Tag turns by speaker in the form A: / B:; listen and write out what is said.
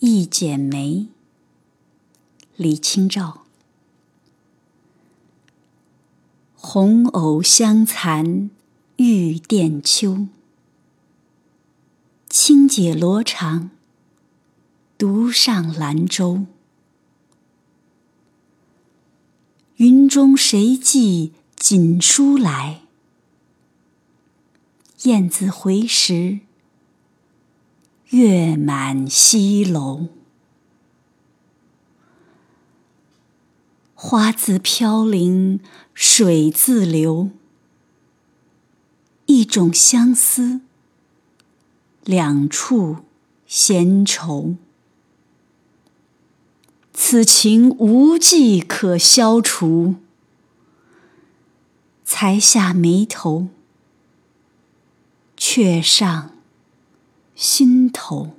A: 一剪梅，李清照。红藕香残玉簟秋，轻解罗裳，独上兰舟。云中谁寄锦书来？雁字回时。月满西楼，花自飘零水自流，一种相思，两处闲愁。此情无计可消除，才下眉头，却上。心头。